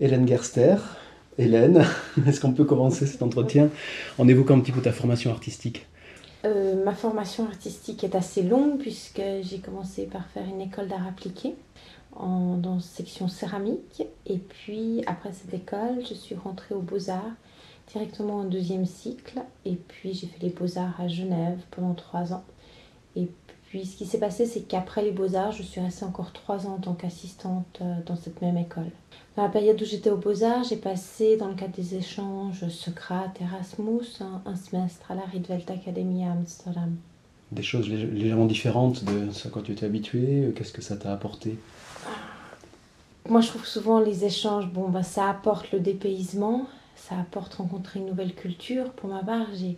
Hélène Gerster. Hélène, est-ce qu'on peut commencer cet entretien en évoquant un petit peu ta formation artistique? Euh, Ma formation artistique est assez longue puisque j'ai commencé par faire une école d'art appliqué en, dans section céramique. Et puis après cette école, je suis rentrée aux beaux-arts directement en deuxième cycle. Et puis j'ai fait les beaux-arts à Genève pendant trois ans. Puis ce qui s'est passé, c'est qu'après les beaux-arts, je suis restée encore trois ans en tant qu'assistante euh, dans cette même école. Dans la période où j'étais aux Beaux-Arts, j'ai passé, dans le cadre des échanges Socrate, Erasmus, un, semestre à la Rietveld Academy à Amsterdam. Des choses légèrement différentes de ce à quoi tu étais habitué Qu'est-ce que ça t'a apporté? Moi, je trouve souvent les échanges, bon, bah, ça apporte le dépaysement, ça apporte rencontrer une nouvelle culture. Pour ma part, j'ai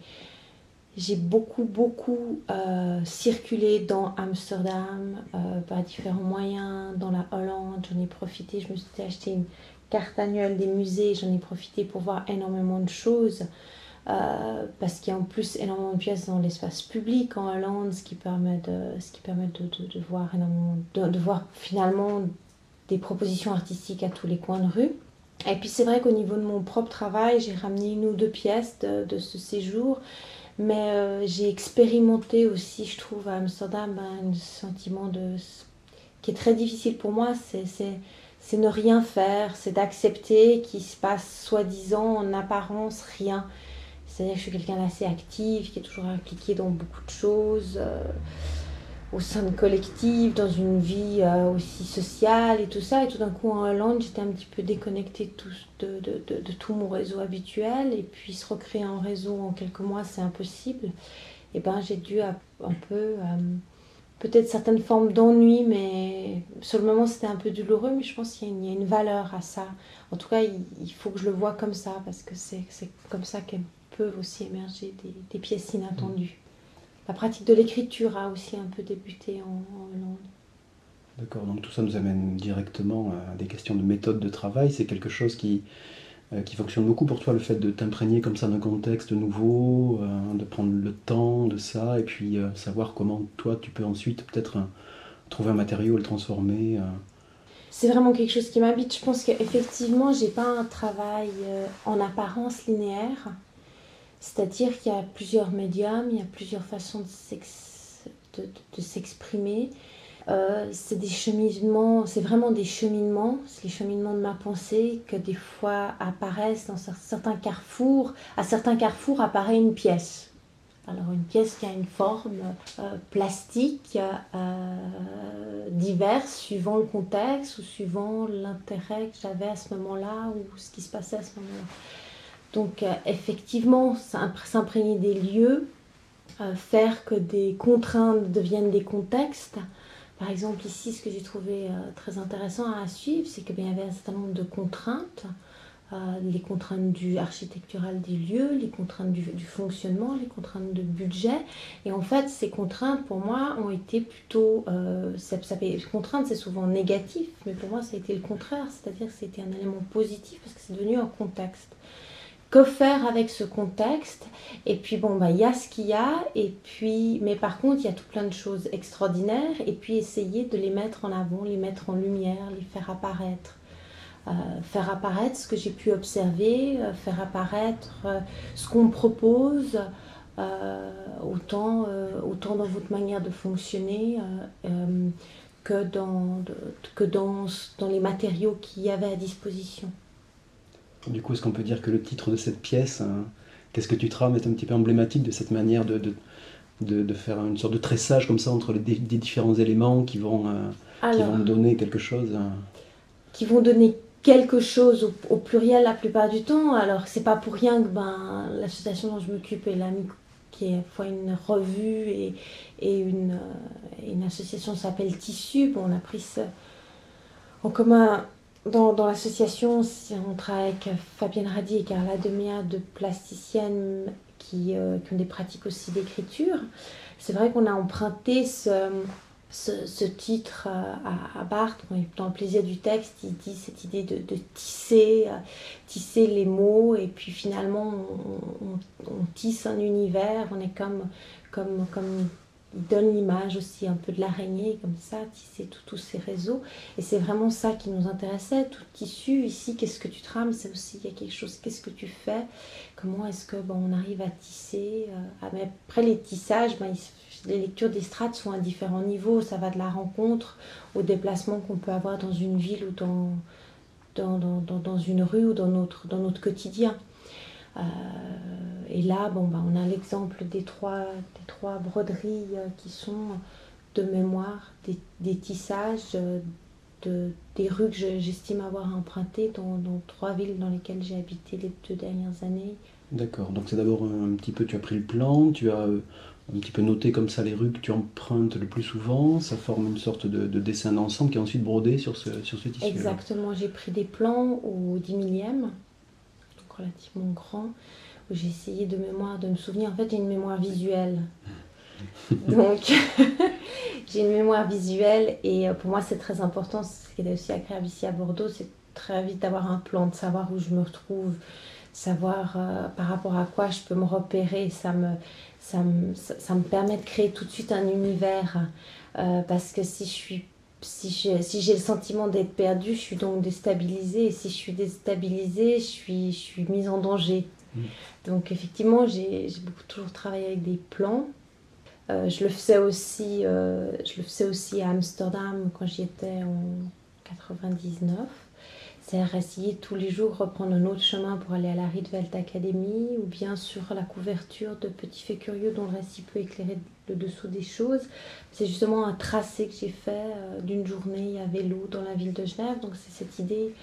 j'ai beaucoup, beaucoup euh, circulé dans Amsterdam euh, par différents moyens, dans la Hollande, j'en ai profité, je me suis acheté une carte annuelle des musées, j'en ai profité pour voir énormément de choses, euh, parce qu'il y a en plus énormément de pièces dans l'espace public en Hollande, ce qui permet de, ce qui permet de, de, voir, énormément, de, voir finalement des propositions artistiques à tous les coins de rue. Et puis c'est vrai qu'au niveau de mon propre travail, j'ai ramené une ou deux pièces de, de ce séjour. Mais euh, j'ai expérimenté aussi, je trouve, à Amsterdam, un sentiment de... qui est très difficile pour moi, c'est ne rien faire, c'est d'accepter qu'il se passe soi-disant en apparence rien. C'est-à-dire que je suis quelqu'un d'assez actif, qui est toujours impliqué dans beaucoup de choses. Euh, au sein de collectifs, dans une vie euh, aussi sociale et tout ça. Et tout d'un coup, en Hollande, j'étais un petit peu déconnectée de tout, mon réseau habituel. Et puis, se recréer un réseau en quelques mois, c'est impossible. Et ben, j'ai dû un peu. Euh, peut-être certaines formes d'ennui, mais sur le moment, c'était un peu douloureux. Mais je pense qu'il y, a une valeur à ça. En tout cas, il, faut que je le vois comme ça, parce que c'est comme ça qu'elles peuvent aussi émerger des pièces inattendues la pratique de l'écriture a aussi un peu débuté en, Hollande. D'accord, donc tout ça nous amène directement à des questions de méthode de travail. C'est quelque chose qui, euh, qui fonctionne beaucoup pour toi, le fait de t'imprégner comme ça d'un contexte nouveau, euh, de prendre le temps de ça, et puis euh, savoir comment toi tu peux ensuite peut-être trouver un matériau et le transformer. C'est vraiment quelque chose qui m'habite. Je pense qu'effectivement, j'ai pas un travail en apparence linéaire. C'est-à-dire qu'il y a plusieurs médiums, il y a plusieurs façons de s'exprimer. Euh, c'est des c'est vraiment des cheminements, c'est les cheminements de ma pensée que des fois apparaissent dans certains carrefours. À certains carrefours apparaît une pièce. Alors une pièce qui a une forme euh, plastique euh, diverse suivant le contexte ou suivant l'intérêt que j'avais à ce moment-là ou ce qui se passait à ce moment-là. Donc euh, effectivement, s'imprégner des lieux, euh, faire que des contraintes deviennent des contextes. Par exemple, ici, ce que j'ai trouvé euh, très intéressant à suivre, c'est qu'il y avait un certain nombre de contraintes. les contraintes du architectural des lieux, les contraintes du, fonctionnement, les contraintes de budget. Et en fait, ces contraintes, pour moi, ont été plutôt... ça, contraintes, c'est souvent négatif, mais pour moi, ça a été le contraire. C'est-à-dire que c'était un élément positif parce que c'est devenu un contexte que faire avec ce contexte Et puis bon, bah il y a ce qu'il y a, et puis, mais par contre, il y a tout plein de choses extraordinaires, et puis essayer de les mettre en avant, les mettre en lumière, les faire apparaître. Euh, faire apparaître ce que j'ai pu observer, euh, faire apparaître euh, ce qu'on propose, autant, autant dans votre manière de fonctionner que, dans, que dans, dans les matériaux qu'il y avait à disposition. Du coup, est-ce qu'on peut dire que le titre de cette pièce, hein, Qu'est-ce que tu trames, est un petit peu emblématique de cette manière de, de, de, faire une sorte de tressage comme ça entre les, différents éléments qui vont, euh, qui vont donner quelque chose hein? Qui vont donner quelque chose au, pluriel la plupart du temps. Alors, c'est pas pour rien que ben, l'association dont je m'occupe est l'AMI qui est à fois une revue et, et une, euh, une association s'appelle Tissu. Bon, on a pris ça en commun dans, l'association, on travaille avec Fabienne Radi et Carla Demia, deux plasticiennes qui, euh, qui ont des pratiques aussi d'écriture. C'est vrai qu'on a emprunté ce, titre euh, à, à, Barthes. Dans le plaisir du texte, il dit cette idée de, de tisser, euh, tisser les mots, et puis finalement, on, on, tisse un univers, on est comme, comme, comme il donne l'image aussi un peu de l'araignée, comme ça, tisser tous ces réseaux. Et c'est vraiment ça qui nous intéressait, tout tissu. Ici, qu'est-ce que tu trames C'est aussi, il y a quelque chose, qu'est-ce que tu fais Comment est-ce que bon, on arrive à tisser euh, ah, Après, les tissages, ben, les lectures des strates sont à différents niveaux. Ça va de la rencontre au déplacement qu'on peut avoir dans une ville ou dans, dans, dans, dans une rue ou dans notre, dans notre quotidien. Euh, et là, bon, bah, on a l'exemple des trois, des trois broderies euh, qui sont de mémoire, des, tissages euh, de, des rues que j'estime avoir empruntées dans, trois villes dans lesquelles j'ai habité les deux dernières années. D'accord, donc c'est d'abord un, petit peu, tu as pris le plan, tu as un petit peu noté comme ça les rues que tu empruntes le plus souvent, ça forme une sorte de, dessin d'ensemble qui est ensuite brodé sur ce, sur ce tissu. Exactement, j'ai pris des plans au 10 millième, relativement grand, où j'ai essayé de mémoire de me souvenir. En fait, j'ai une mémoire visuelle. Donc, j'ai une mémoire visuelle et euh, pour moi, c'est très important. Ce qui est aussi agréable ici à Bordeaux, c'est très vite d'avoir un plan, de savoir où je me retrouve, savoir euh, par rapport à quoi je peux me repérer. Ça me, ça me, ça, me permet de créer tout de suite un univers. Euh, parce que si je suis si j'ai si le sentiment d'être perdu, je suis donc déstabilisée. Et si je suis déstabilisée, je suis, je suis mise en danger. Mm. Donc effectivement, j'ai beaucoup toujours travaillé avec des plans. Euh, je, le faisais aussi, euh, je le faisais aussi à Amsterdam quand j'y étais en 99 c'est essayer tous les jours reprendre un autre chemin pour aller à la Rietveld Academy ou bien sur la couverture de Petits Faits Curieux dont le récit peut éclairer le dessous des choses. C'est justement un tracé que j'ai fait euh, d'une journée à vélo dans la ville de Genève. Donc c'est cette idée,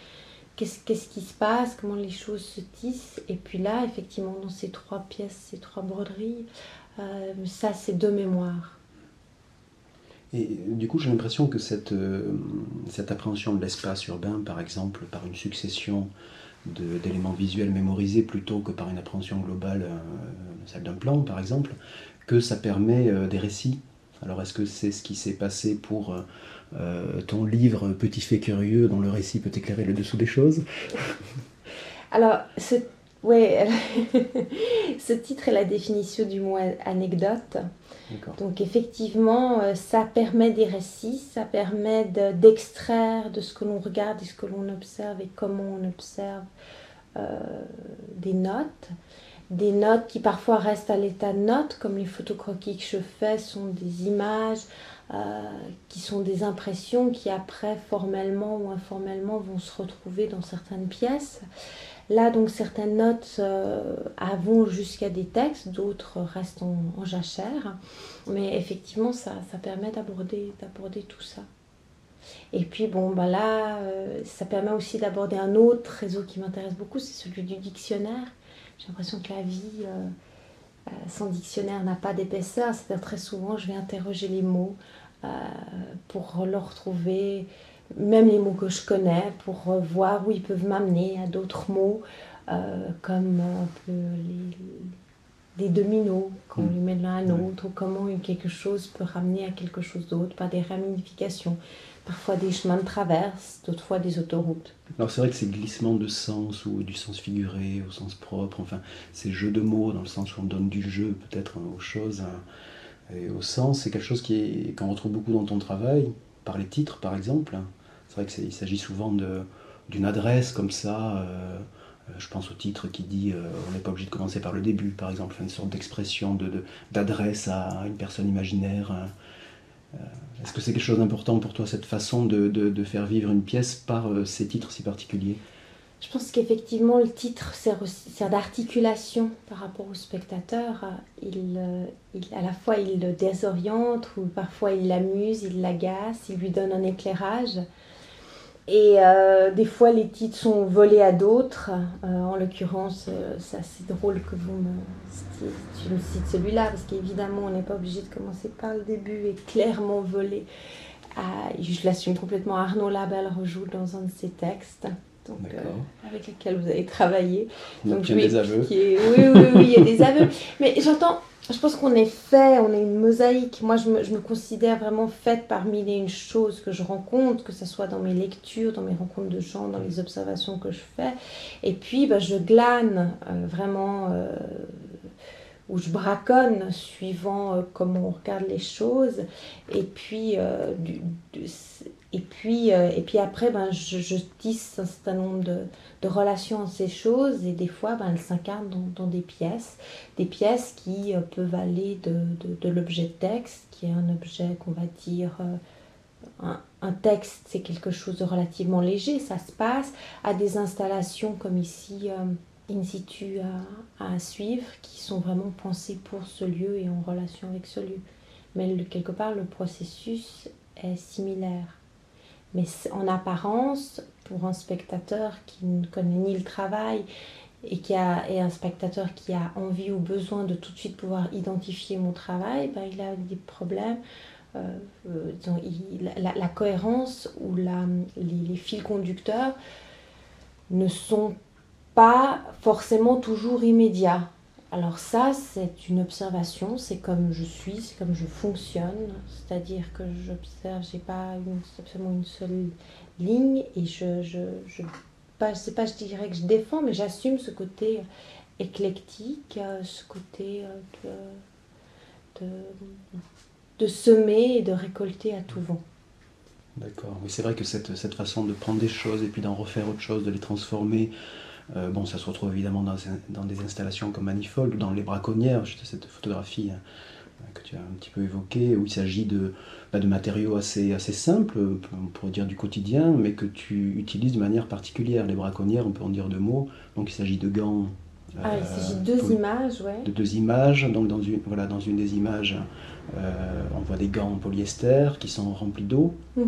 qu'est-ce, qu'est-ce qui se passe, comment les choses se tissent. Et puis là, effectivement, dans ces trois pièces, ces trois broderies, euh, ça c'est deux mémoires. Et du coup, j'ai l'impression que cette, euh, cette appréhension de l'espace urbain, par exemple, par une succession d'éléments visuels mémorisés plutôt que par une appréhension globale, celle d'un plan, par exemple, que ça permet euh, des récits. Alors, est-ce que c'est ce qui s'est passé pour ton livre Petit fait curieux, dont le récit peut éclairer le dessous des choses? Alors, ce, ouais, ce titre est la définition du mot anecdote. Donc effectivement, euh, ça permet des récits, ça permet d'extraire de, ce que l'on regarde et ce que l'on observe et comment on observe euh, des notes. Des notes qui parfois restent à l'état de notes, comme les photocroquis que je fais sont des images, euh, qui sont des impressions qui après, formellement ou informellement, vont se retrouver dans certaines pièces. Là, donc, certaines notes euh, vont jusqu'à des textes, d'autres restent en, jachère. Mais effectivement, ça, ça permet d'aborder, d'aborder tout ça. Et puis, bon, bah là, euh, ça permet aussi d'aborder un autre réseau qui m'intéresse beaucoup, c'est celui du dictionnaire. J'ai l'impression que la vie euh, sans dictionnaire n'a pas d'épaisseur. C'est-à-dire, très souvent, je vais interroger les mots pour leur retrouver même les mots que je connais, pour voir où ils peuvent m'amener à d'autres mots, euh, comme un peu les, des dominos, qu'on mm. lui met l'un à l'autre, ou comment quelque chose peut ramener à quelque chose d'autre, par des ramifications. Parfois des chemins de traverse, d'autres fois des autoroutes. Alors c'est vrai que ces glissements de sens, ou du sens figuré au sens propre, enfin ces jeux de mots dans le sens où on donne du jeu peut-être aux choses hein, et au sens, c'est quelque chose qu'on retrouve beaucoup dans ton travail, par les titres par exemple. C'est vrai qu'il s'agit souvent d'une adresse comme ça. Euh, euh, je pense au titre qui dit euh, on n'est pas obligé de commencer par le début, par exemple, une sorte d'expression d'adresse à une personne imaginaire. Est-ce que c'est quelque chose d'important pour toi, cette façon de, faire vivre une pièce par ces titres si particuliers? Je pense qu'effectivement, le titre sert, d'articulation par rapport au spectateur. Il, à la fois, il le désoriente, ou parfois il l'amuse, il l'agace, il lui donne un éclairage. Et euh, des fois, les titres sont volés à d'autres. Euh, en l'occurrence, euh, c'est assez drôle que vous me, tu me cites celui-là, parce qu'évidemment, on n'est pas obligé de commencer par le début et clairement volé. je l'assume complètement. Arnaud Labelle rejoue dans un de ses textes. Donc, avec lequel vous avez travaillé. Donc, il y a des aveux. Oui, oui, oui, il y a des aveux. Mais j'entends, je pense qu'on est fait, on est une mosaïque. Moi, je me, considère vraiment faite parmi les choses que je rencontre, que ce soit dans mes lectures, dans mes rencontres de gens, dans les observations que je fais. Et puis, bah, je glane euh, vraiment euh, où je braconne suivant euh, comment on regarde les choses. Et puis, du, et puis, euh, et puis après, ben, je, tisse un certain nombre de, relations entre ces choses et des fois, ben, elles s'incarnent dans, des pièces. Des pièces qui peuvent aller de, l'objet de texte, qui est un objet qu'on va dire... Un, un, texte, c'est quelque chose de relativement léger, ça se passe, à des installations comme ici in situ à, à, suivre qui sont vraiment pensés pour ce lieu et en relation avec ce lieu. Mais quelque part, le processus est similaire. Mais en apparence, pour un spectateur qui ne connaît ni le travail et, qui a, et un spectateur qui a envie ou besoin de tout de suite pouvoir identifier mon travail, ben, il a des problèmes. Euh, euh, la, la, cohérence ou la, les, les fils conducteurs ne sont pas forcément toujours immédiat. Alors ça, c'est une observation, c'est comme je suis, c'est comme je fonctionne, c'est-à-dire que j'observe, j'ai pas une, absolument une seule ligne et je, je, je pas, sais pas, je dirais que je défends, mais j'assume ce côté éclectique, ce côté de, de, de semer et de récolter à tout vent. D'accord, mais c'est vrai que cette, cette façon de prendre des choses et puis d'en refaire autre chose, de les transformer, euh, bon, ça se retrouve évidemment dans, dans, des installations comme Manifold ou dans Les Braconnières, cette photographie hein, que tu as un petit peu évoquée, où il s'agit de, bah, de matériaux assez, assez simples, on pourrait dire du quotidien, mais que tu utilises de manière particulière. Les braconnières, on peut en dire deux mots. Donc il s'agit de gants. Ah, il s'agit de deux images, ouais. De deux images. Donc dans une, voilà, dans une des images, euh, on voit des gants en polyester qui sont remplis d'eau. Mmh.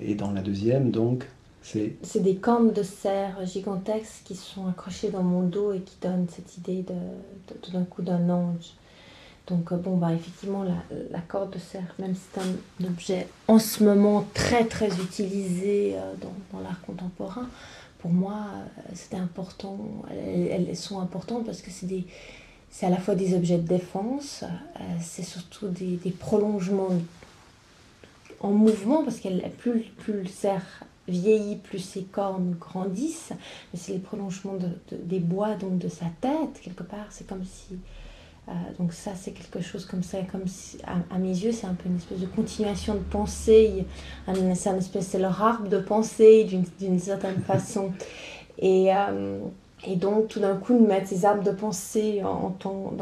Et dans la deuxième, donc, c'est des cornes de cerf gigantesques qui sont accrochées dans mon dos et qui donnent cette idée de, tout d'un coup d'un ange. Donc euh, bon bah effectivement la, la, corde de cerf, même si c'est un objet en ce moment très très utilisé euh, dans, dans l'art contemporain, pour moi euh, c'était important. Elles, sont importantes parce que c'est des c'est à la fois des objets de défense, c'est surtout des, des, prolongements en mouvement parce que plus, plus le cerf vieillit, plus ses cornes grandissent, mais c'est les prolongements de, de, des bois, donc de sa tête, quelque part. C'est comme si. Euh, donc, ça, c'est quelque chose comme ça, comme si, à, mes yeux, c'est un peu une espèce de continuation de pensée. C'est leur arbre de pensée d'une certaine façon. Et. Euh, et donc, tout d'un coup, de mettre ces arbres de pensée en, tant,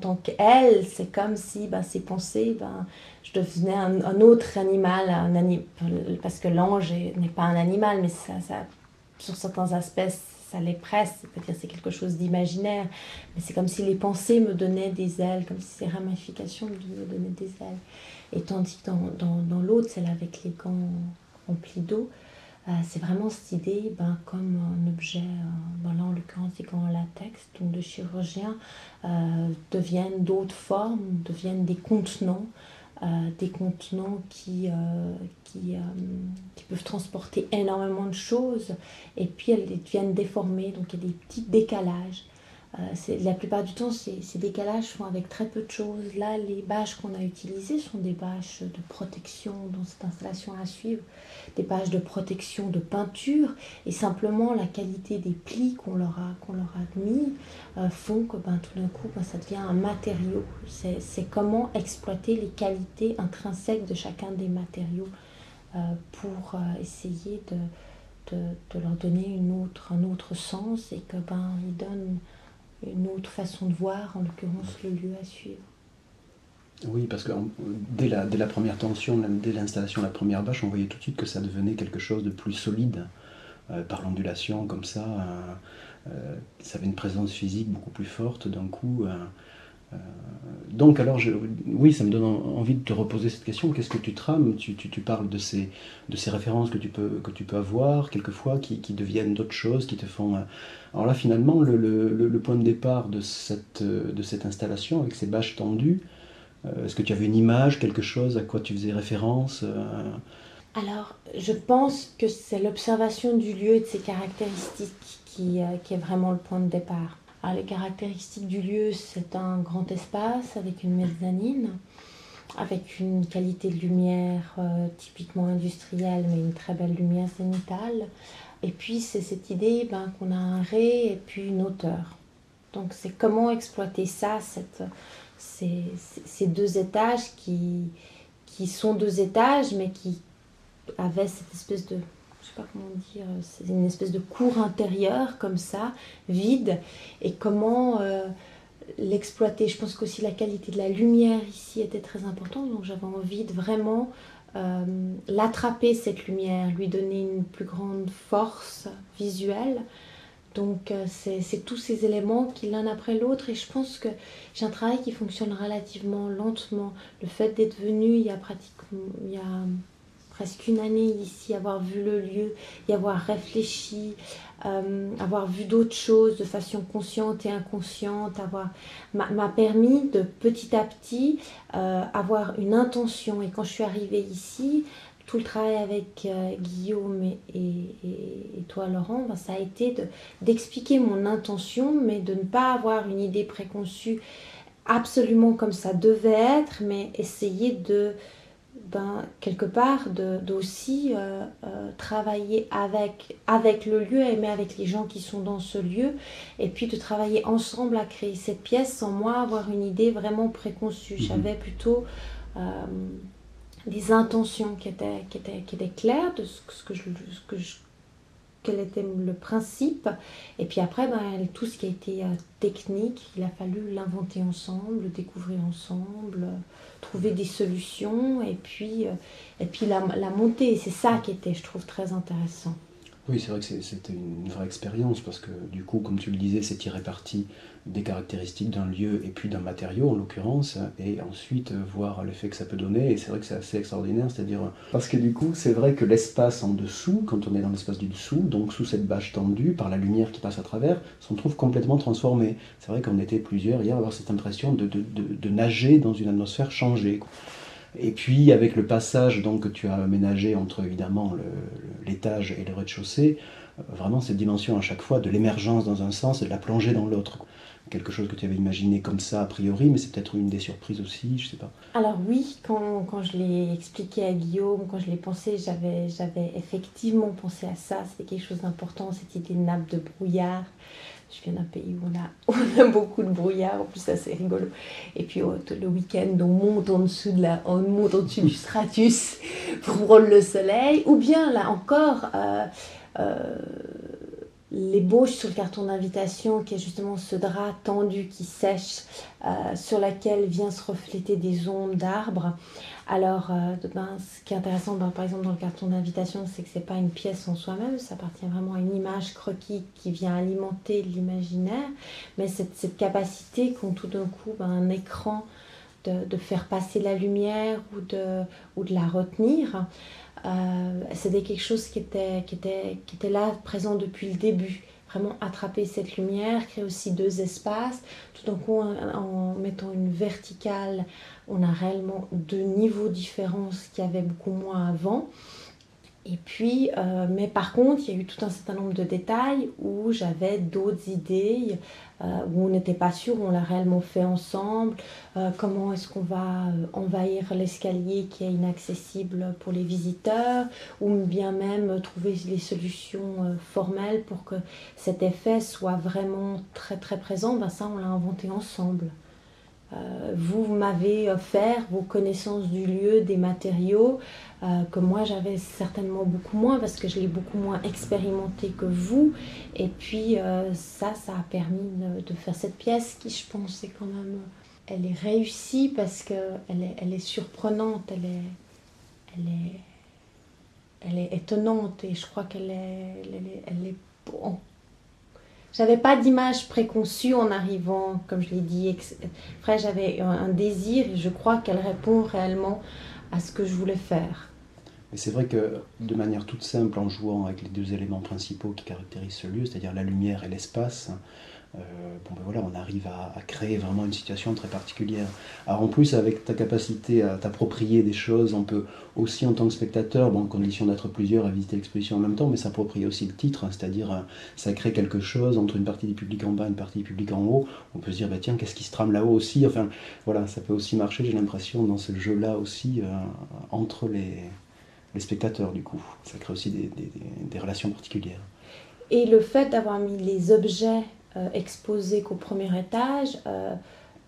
tant qu'elle, c'est comme si ben, ces pensées, ben, je devenais un, autre animal, un parce que l'ange n'est pas un animal, mais ça, ça, sur certains aspects, ça les presse, c'est-à-dire c'est quelque chose d'imaginaire, mais c'est comme si les pensées me donnaient des ailes, comme si ces ramifications me donnaient des ailes. Et tandis que dans, dans, dans l'autre, celle avec les gants remplis d'eau, euh, c'est vraiment cette idée, ben, comme un objet, euh, ben là en l'occurrence gants en latex, donc de chirurgiens, euh, deviennent d'autres formes, deviennent des contenants, euh, des contenants qui, qui, peuvent transporter énormément de choses et puis elles deviennent déformées, donc il y a des petits décalages. Euh, la plupart du temps, ces, décalages sont avec très peu de choses. Là, les bâches qu'on a utilisées sont des bâches de protection dans cette installation à suivre, des bâches de protection de peinture, et simplement la qualité des plis qu'on leur a, leur a mis euh, font que ben, tout d'un coup, ben, ça devient un matériau. C'est comment exploiter les qualités intrinsèques de chacun des matériaux euh, pour euh, essayer de, de, de, leur donner une autre, un autre sens et que ben, ils donnent une autre façon de voir, en l'occurrence le lieu à suivre. Oui, parce que dès la, dès la première tension, dès l'installation de la première bâche, on voyait tout de suite que ça devenait quelque chose de plus solide, euh, par l'ondulation comme ça. Euh, euh, ça avait une présence physique beaucoup plus forte d'un coup. Euh, euh, donc alors, oui, ça me donne envie de te reposer cette question. Qu'est-ce que tu trames? Tu, tu, parles de ces, références que tu peux, avoir, quelquefois, qui, deviennent d'autres choses, qui te font... Alors là, finalement, le, point de départ de cette, de cette installation, avec ces bâches tendues, euh, est-ce que tu avais une image, quelque chose à quoi tu faisais référence euh... Alors, je pense que c'est l'observation du lieu et de ses caractéristiques euh, qui est vraiment le point de départ. Alors, les caractéristiques du lieu, c'est un grand espace avec une mezzanine, avec une qualité de lumière euh, typiquement industrielle, mais une très belle lumière zénitale. Et puis, c'est cette idée ben, qu'on a un ré et puis une hauteur. Donc c'est comment exploiter ça, ces, deux étages qui, sont deux étages, mais qui avaient cette espèce de, sais pas comment dire, c'est une espèce de cour intérieure comme ça, vide, et comment euh, l'exploiter. Je pense qu'aussi la qualité de la lumière ici était très importante, donc j'avais envie de vraiment euh, l'attraper cette lumière, lui donner une plus grande force visuelle. Donc euh, c'est tous ces éléments qui l'un après l'autre et je pense que j'ai un travail qui fonctionne relativement lentement. Le fait d'être venu il y a pratiquement il y a presque une année ici, avoir vu le lieu, y avoir réfléchi, euh, avoir vu d'autres choses de façon consciente et inconsciente, avoir m'a permis de petit à petit euh, avoir une intention. Et quand je suis arrivée ici, tout le travail avec euh, Guillaume et, toi Laurent, ben, ça a été d'expliquer mon intention, mais de ne pas avoir une idée préconçue absolument comme ça devait être, mais essayer de ben, quelque part d'aussi euh, euh, travailler avec, avec le lieu, mais avec les gens qui sont dans ce lieu, et puis de travailler ensemble à créer cette pièce sans moi avoir une idée vraiment préconçue. Mhm. J'avais plutôt euh, des intentions qui étaient, qui étaient, qui étaient claires de ce, que je, ce que je quel était le principe. Et puis après, ben, tout ce qui a été technique, il a fallu l'inventer ensemble, le découvrir ensemble trouver des solutions et puis, euh, et puis la, la montée. C'est ça qui était, je trouve, très intéressant. Oui, c'est vrai que c'était une vraie expérience parce que du coup, comme tu le disais, c'est tiré parti des caractéristiques d'un lieu et puis d'un matériau en l'occurrence, et ensuite euh, voir l'effet que ça peut donner. Et c'est vrai que c'est assez extraordinaire, c'est-à-dire parce que du coup, c'est vrai que l'espace en dessous, quand on est dans l'espace du dessous, donc sous cette bâche tendue, par la lumière qui passe à travers, s'en trouve complètement transformé. C'est vrai qu'on était plusieurs hier à avoir cette impression de, nager dans une atmosphère changée. Et puis avec le passage donc, que tu as aménagé entre évidemment l'étage et le rez-de-chaussée, euh, vraiment cette dimension à chaque fois de l'émergence dans un sens et de la plongée dans l'autre. Quelque chose que tu avais imaginé comme ça a priori, mais c'est peut-être une des surprises aussi, je sais pas. Alors oui, quand, quand je l'ai expliqué à Guillaume, quand je l'ai pensé, j'avais, effectivement pensé à ça, c'était quelque chose d'important, cette idée nappe de brouillard. Je viens d'un pays où on a, beaucoup de brouillard, en plus ça c'est rigolo. Et puis oh, le week-end, on monte en dessous, de la, on monte en dessous du stratus pour prendre le soleil. Ou bien là encore, euh, euh, l'ébauche sur le carton d'invitation, qui est justement ce drap tendu qui sèche, euh, sur laquelle vient se refléter des ondes d'arbres. Alors, euh, ce qui est intéressant, ben, par exemple, dans le carton d'invitation, c'est que ce n'est pas une pièce en soi-même, ça appartient vraiment à une image croquis qui vient alimenter l'imaginaire, mais cette, capacité qu'ont tout d'un coup ben, un écran de, faire passer la lumière ou de, la retenir, c'était quelque chose qui était, qui, était, qui était là, présent depuis le début vraiment attraper cette lumière, créer aussi deux espaces. Tout d'un coup, en, mettant une verticale, on a réellement deux niveaux différents, ce qu'il y avait beaucoup moins avant. Et puis, euh, mais par contre, il y a eu tout un certain nombre de détails où j'avais d'autres idées, euh, où on n'était pas sûr, on l'a réellement fait ensemble. Euh, comment est-ce qu'on va envahir l'escalier qui est inaccessible pour les visiteurs, ou bien même trouver les solutions formelles pour que cet effet soit vraiment très très présent. Ben ça, on l'a inventé ensemble. Euh, vous m'avez offert vos connaissances du lieu, des matériaux, euh, que moi j'avais certainement beaucoup moins parce que je l'ai beaucoup moins expérimenté que vous. Et puis euh, ça, ça a permis de, faire cette pièce qui, je pense, est quand même, elle est réussie parce qu'elle est, elle est surprenante, elle est, elle est, elle est étonnante et je crois qu'elle est, elle est, elle est j'avais pas d'image préconçue en arrivant, comme je l'ai dit. Après, j'avais un désir et je crois qu'elle répond réellement à ce que je voulais faire. Mais c'est vrai que de manière toute simple, en jouant avec les deux éléments principaux qui caractérisent ce lieu, c'est-à-dire la lumière et l'espace, euh, bon ben voilà, on arrive à, créer vraiment une situation très particulière. Alors en plus, avec ta capacité à t'approprier des choses, on peut aussi en tant que spectateur, bon, en condition d'être plusieurs, à visiter l'exposition en même temps, mais s'approprier aussi le titre, hein, c'est-à-dire euh, ça crée quelque chose entre une partie du public en bas et une partie du public en haut. On peut se dire, bah, tiens, qu'est-ce qui se trame là-haut aussi? Enfin voilà, ça peut aussi marcher, j'ai l'impression, dans ce jeu-là aussi, euh, entre les, spectateurs du coup. Ça crée aussi des relations particulières. Et le fait d'avoir mis les objets exposé qu'au premier étage,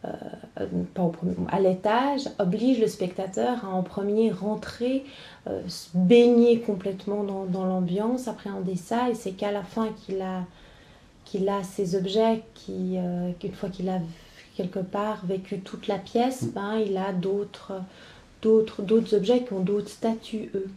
pas au premier, à l'étage, oblige le spectateur à en premier rentrer, se baigner complètement dans, dans l'ambiance, appréhender ça, et c'est qu'à la fin qu'il a, qu'il a ces objets, qui, qu'une fois qu'il a quelque part vécu toute la pièce, mm. ben, il a d'autres, d'autres, d'autres objets qui ont d'autres statuts, eux.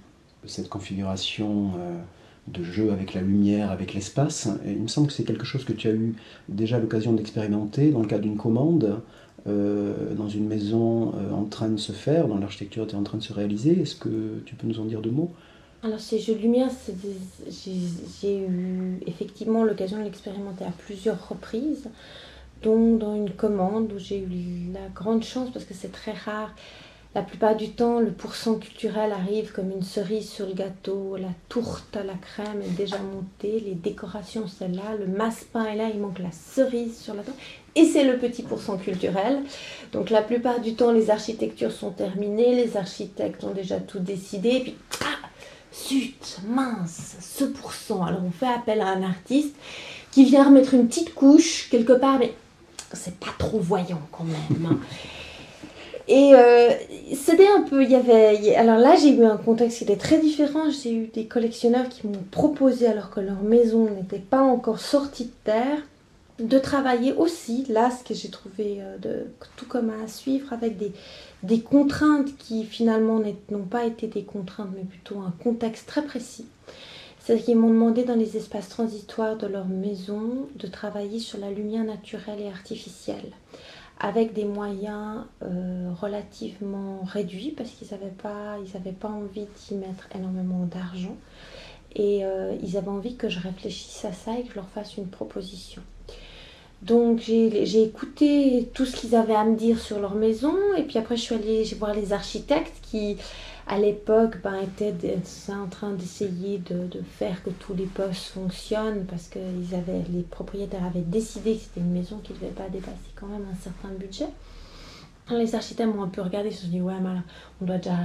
Cette configuration euh, de jeu avec la lumière, avec l'espace, il me semble que c'est quelque chose que tu as eu déjà l'occasion d'expérimenter dans le cadre d'une commande, euh, dans une maison euh, en train de se faire, dont l'architecture était en train de se réaliser. Est-ce que tu peux nous en dire deux mots? Alors ces jeux de lumière, j'ai eu effectivement l'occasion de l'expérimenter à plusieurs reprises dont dans une commande où j'ai eu la grande chance, parce que c'est très rare, la plupart du temps, le pourcent culturel arrive comme une cerise sur le gâteau, la tourte à la crème est déjà montée, les décorations c'est là, le masse-pain est là, il manque la cerise sur la tourte. Et c'est le petit pourcent culturel. Donc la plupart du temps, les architectures sont terminées, les architectes ont déjà tout décidé, et puis, ah, zut, mince, ce pourcent. Alors on fait appel à un artiste qui vient remettre une petite couche quelque part, mais c'est pas trop voyant quand même. Hein. Et euh, c'était un peu, il y avait, alors là j'ai eu un contexte qui était très différent. J'ai eu des collectionneurs qui m'ont proposé, alors que leur maison n'était pas encore sortie de terre, de travailler aussi, là ce que j'ai trouvé euh, tout comme à suivre, avec des, des contraintes qui finalement n'ont pas été des contraintes, mais plutôt un contexte très précis. C'est-à-dire qu'ils m'ont demandé dans les espaces transitoires de leur maison de travailler sur la lumière naturelle et artificielle avec des moyens euh, relativement réduits parce qu'ils n'avaient pas, pas envie d'y mettre énormément d'argent et euh, ils avaient envie que je réfléchisse à ça et que je leur fasse une proposition. Donc j'ai écouté tout ce qu'ils avaient à me dire sur leur maison et puis après je suis allée voir les architectes qui à l'époque, ben, était en train d'essayer de, de, faire que tous les postes fonctionnent parce que ils avaient, les propriétaires avaient décidé que c'était une maison qui ne devait pas dépasser quand même un certain budget. les architectes m'ont un peu regardé, ils se sont dit, ouais, mais on doit déjà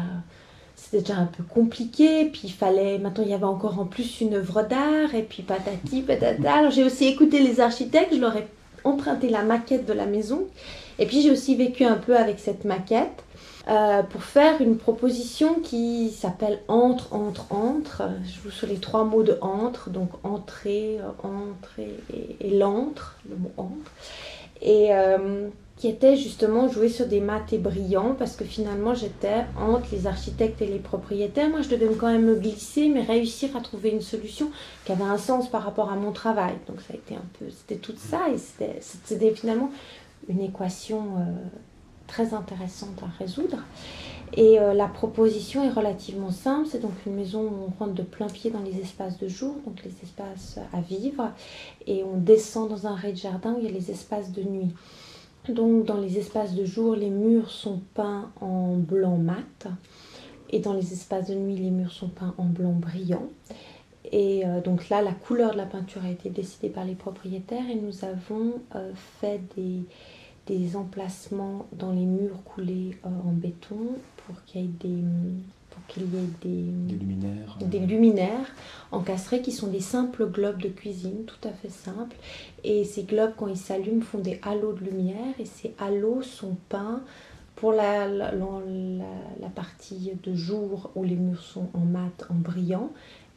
c'était déjà un peu compliqué, puis il fallait, maintenant il y avait encore en plus une œuvre d'art, et puis patati patata. Alors j'ai aussi écouté les architectes, je leur ai emprunté la maquette de la maison, et puis j'ai aussi vécu un peu avec cette maquette. Euh, pour faire une proposition qui s'appelle entre, entre, entre. Je vous sur les trois mots de entre, donc entrée, euh, entrée et, et l'entre, le mot entre. Et euh, qui était justement jouer sur des maths et brillants parce que finalement j'étais entre les architectes et les propriétaires. Moi je devais quand même me glisser mais réussir à trouver une solution qui avait un sens par rapport à mon travail. Donc ça a été un peu, c'était tout ça et c'était finalement une équation très intéressante à résoudre. Et euh, la proposition est relativement simple. C'est donc une maison où on rentre de plein pied dans les espaces de jour, donc les espaces à vivre, et on descend dans un rez-de-jardin où il y a les espaces de nuit. Donc dans les espaces de jour, les murs sont peints en blanc mat, et dans les espaces de nuit, les murs sont peints en blanc brillant. Et euh, donc là, la couleur de la peinture a été décidée par les propriétaires et nous avons euh, fait des, emplacements dans les murs coulés euh, en béton pour qu'il y ait des pour qu'il y ait des, des luminaires des luminaires encastrés qui sont des simples globes de cuisine tout à fait simples. Et ces globes quand ils s'allument font des halos de lumière. Et ces halos sont peints pour la, la, la, partie de jour où les murs sont en mat, en brillant,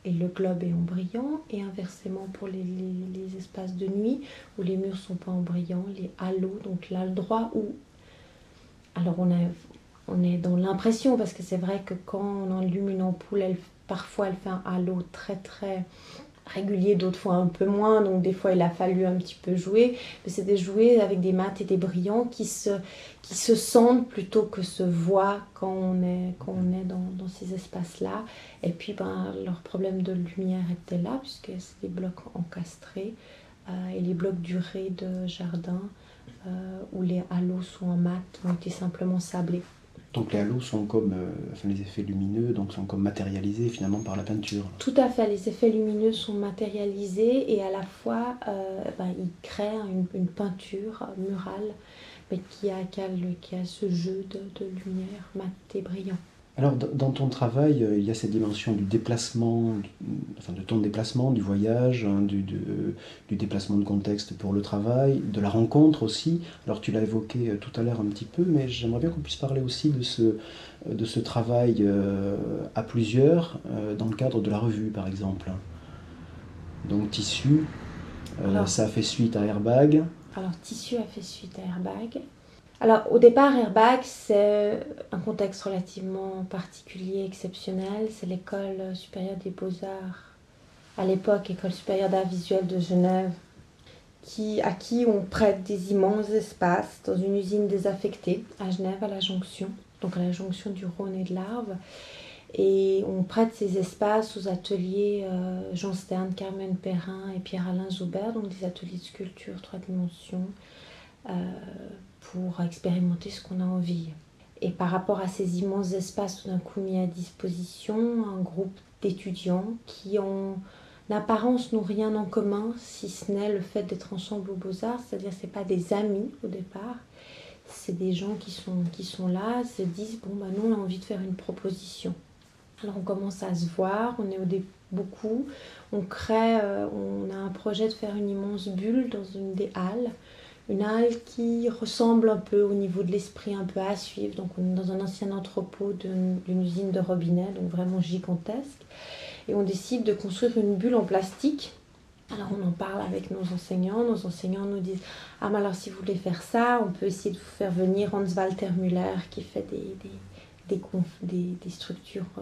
et le globe est en brillant, et inversement pour les, les, espaces de nuit où les murs sont pas en brillant, les halos, donc là le droit où. Alors on, a, on est dans l'impression, parce que c'est vrai que quand on allume une ampoule, elle, parfois elle fait un halo très très régulier, d'autres fois un peu moins, donc des fois il a fallu un petit peu jouer, mais c'est des jouets avec des mats et des brillants qui se, qui se sentent plutôt que se voient quand on est, quand on est dans, dans ces espaces-là. Et puis ben, leur problème de lumière était là, puisque c'est des blocs encastrés, euh, et les blocs durés de jardin, euh, où les halos sont en mat, ont été simplement sablés. Donc les halos sont comme, euh, enfin, les effets lumineux, donc sont comme matérialisés finalement par la peinture. Tout à fait, les effets lumineux sont matérialisés et à la fois euh, ben, ils créent une, peinture murale mais qui a, qui a, ce jeu de, de, lumière mat et brillant. Alors, dans ton travail, euh, il y a cette dimension du déplacement, enfin de ton déplacement, du voyage, hein, du, déplacement de contexte pour le travail, de la rencontre aussi. Alors, tu l'as évoqué euh, tout à l'heure un petit peu, mais j'aimerais bien qu'on puisse parler aussi de ce, euh, de ce travail à plusieurs dans le cadre de la revue, par exemple. Donc, Tissu, ça a fait suite à Airbag. Alors, Tissu a fait suite à Airbag. Alors au départ, Airbag, c'est un contexte relativement particulier, exceptionnel. C'est l'école supérieure des beaux-arts, à l'époque école supérieure d'art visuel de Genève, qui, à qui on prête des immenses espaces dans une usine désaffectée à Genève, à la jonction, donc à la jonction du Rhône et de l'Arve. Et on prête ces espaces aux ateliers euh, Jean Stern, Carmen Perrin et Pierre-Alain Zoubert, donc des ateliers de sculpture trois dimensions. Euh, pour expérimenter ce qu'on a envie. Et par rapport à ces immenses espaces tout d'un coup mis à disposition, un groupe d'étudiants qui en apparence n'ont rien en commun, si ce n'est le fait d'être ensemble aux beaux-arts, c'est-à-dire ce pas des amis au départ, c'est des gens qui sont, qui sont là, se disent, bon, bah nous, on a envie de faire une proposition. Alors on commence à se voir, on est au début beaucoup, on crée, euh, on a un projet de faire une immense bulle dans une des halles, une halle qui ressemble un peu au niveau de l'esprit un peu à suivre. Donc on est dans un ancien entrepôt d'une usine de robinet, donc vraiment gigantesque. Et on décide de construire une bulle en plastique. Alors on en parle avec nos enseignants. Nos enseignants nous disent Ah mais alors si vous voulez faire ça, on peut essayer de vous faire venir Hans Walter Müller qui fait des des, des, structures euh,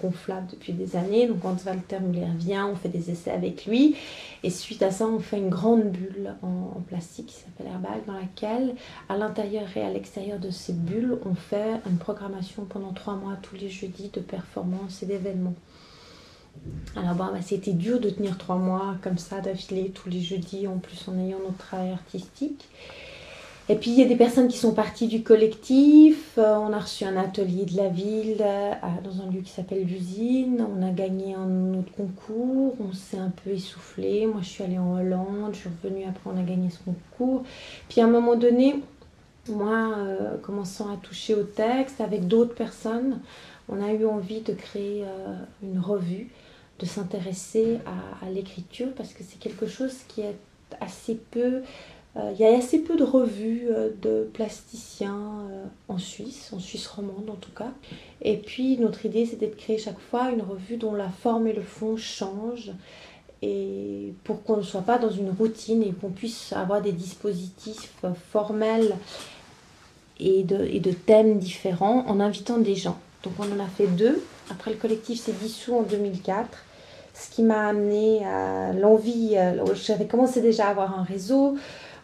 gonflables depuis des années. Donc quand Walter Muller vient, on fait des essais avec lui. Et suite à ça, on fait une grande bulle en, plastique qui s'appelle Airbag, dans laquelle, à l'intérieur et à l'extérieur de ces bulles, on fait une programmation pendant trois mois, tous les jeudis, de performances et d'événements. Alors bon, bah, c'était dur de tenir trois mois comme ça d'affilée tous les jeudis, en plus en ayant notre travail artistique. Et puis il y a des personnes qui sont parties du collectif. Euh, on a reçu un atelier de la ville euh, dans un lieu qui s'appelle l'usine. On a gagné un autre concours. On s'est un peu essoufflé. Moi je suis allée en Hollande. Je suis revenue après, on a gagné ce concours. Puis à un moment donné, moi, euh, commençant à toucher au texte avec d'autres personnes, on a eu envie de créer une revue, de s'intéresser à l'écriture parce que c'est quelque chose qui est assez peu il y a assez peu de revues euh, de plasticiens euh, en Suisse, en Suisse romande en tout cas. Et puis notre idée c'était de créer chaque fois une revue dont la forme et le fond changent et pour qu'on ne soit pas dans une routine et qu'on puisse avoir des dispositifs formels et de, et de, thèmes différents en invitant des gens. Donc on en a fait deux. Après le collectif s'est dissous en 2004, ce qui m'a amené à l'envie, j'avais commencé déjà à avoir un réseau,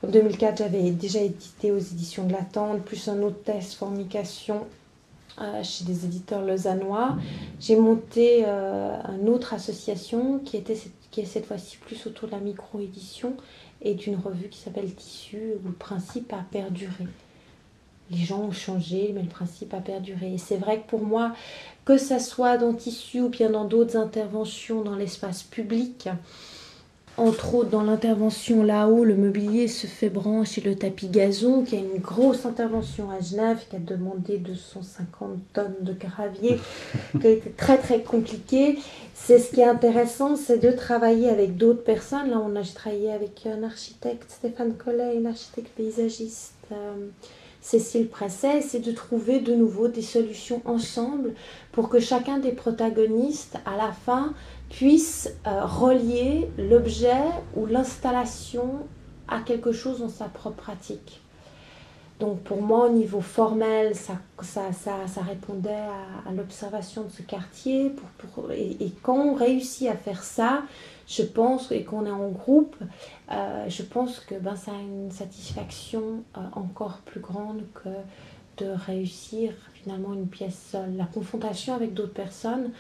en 2004, j'avais déjà édité aux éditions de l'Attente, plus un autre test formication euh, chez des éditeurs lausannois. J'ai monté euh, une autre association qui, était, qui est cette fois-ci plus autour de la micro-édition et d'une revue qui s'appelle Tissu, où le principe a perduré. Les gens ont changé, mais le principe a perduré. Et c'est vrai que pour moi, que ça soit dans Tissu ou bien dans d'autres interventions dans l'espace public, entre autres, dans l'intervention là-haut, le mobilier se fait brancher le tapis gazon, qui a une grosse intervention à Genève, qui a demandé 250 tonnes de gravier, qui a été très très compliqué. C'est ce qui est intéressant, c'est de travailler avec d'autres personnes. Là, on a travaillé avec un architecte, Stéphane Collet, une architecte paysagiste. Euh, Cécile Presset, c'est de trouver de nouveau des solutions ensemble pour que chacun des protagonistes, à la fin, puisse euh, relier l'objet ou l'installation à quelque chose dans sa propre pratique. Donc pour moi, au niveau formel, ça, ça, ça, répondait à, l'observation de ce quartier. Et, quand on réussit à faire ça, je pense, et qu'on est en groupe, euh, je pense que ben, ça a une satisfaction euh, encore plus grande que de réussir finalement une pièce seule. La confrontation avec d'autres personnes,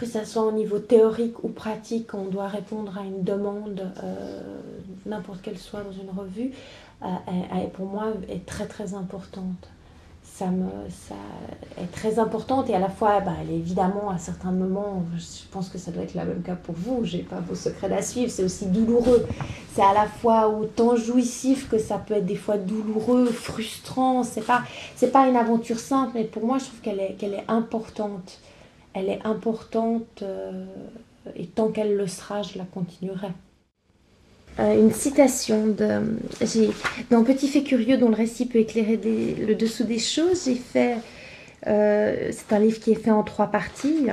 que ce soit au niveau théorique ou pratique, on doit répondre à une demande, euh, n'importe quelle soit dans une revue, euh, pour moi est très très importante. ça, me, ça est très importante et à la fois, bah, évidemment à certains moments, je pense que ça doit être le même cas pour vous, j'ai pas vos secrets à suivre, c'est aussi douloureux. C'est à la fois autant jouissif que ça peut être des fois douloureux, frustrant. C'est pas, pas une aventure simple, mais pour moi, je trouve qu'elle est, qu'elle est importante. Elle est importante euh, et tant qu'elle le sera, je la continuerai. Euh, une citation de. Dans Petit fait curieux, dont le récit peut éclairer le dessous des choses, j'ai fait. Euh, c'est un livre qui est fait en trois parties.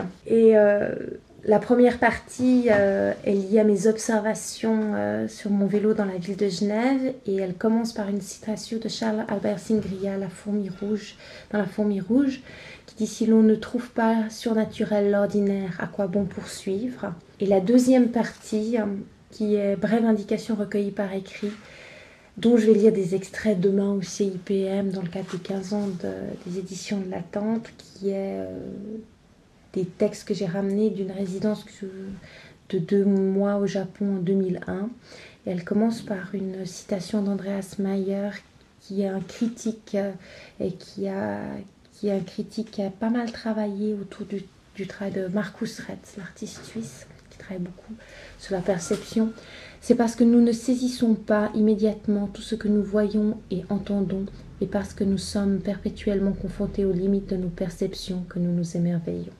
La première partie est liée à mes observations sur mon vélo dans la ville de Genève. Et elle commence par une citation de Charles Albert Singria, La fourmi rouge, dans La fourmi rouge, qui dit Si l'on ne trouve pas surnaturel l'ordinaire, à quoi bon poursuivre? Et la deuxième partie qui est Brève indication recueillie par écrit, dont je vais lire des extraits demain au CIPM dans le cadre des 15 ans des éditions de l'attente, qui est euh, des textes que j'ai ramenés d'une résidence de deux mois au Japon en 2001. Et elle commence par une citation d'Andreas Mayer, qui est un critique euh, et qui a, qui est un critique qui a pas mal travaillé autour du, du travail de Markus Retz, l'artiste suisse beaucoup sur la perception, c'est parce que nous ne saisissons pas immédiatement tout ce que nous voyons et entendons, et parce que nous sommes perpétuellement confrontés aux limites de nos perceptions que nous nous émerveillons.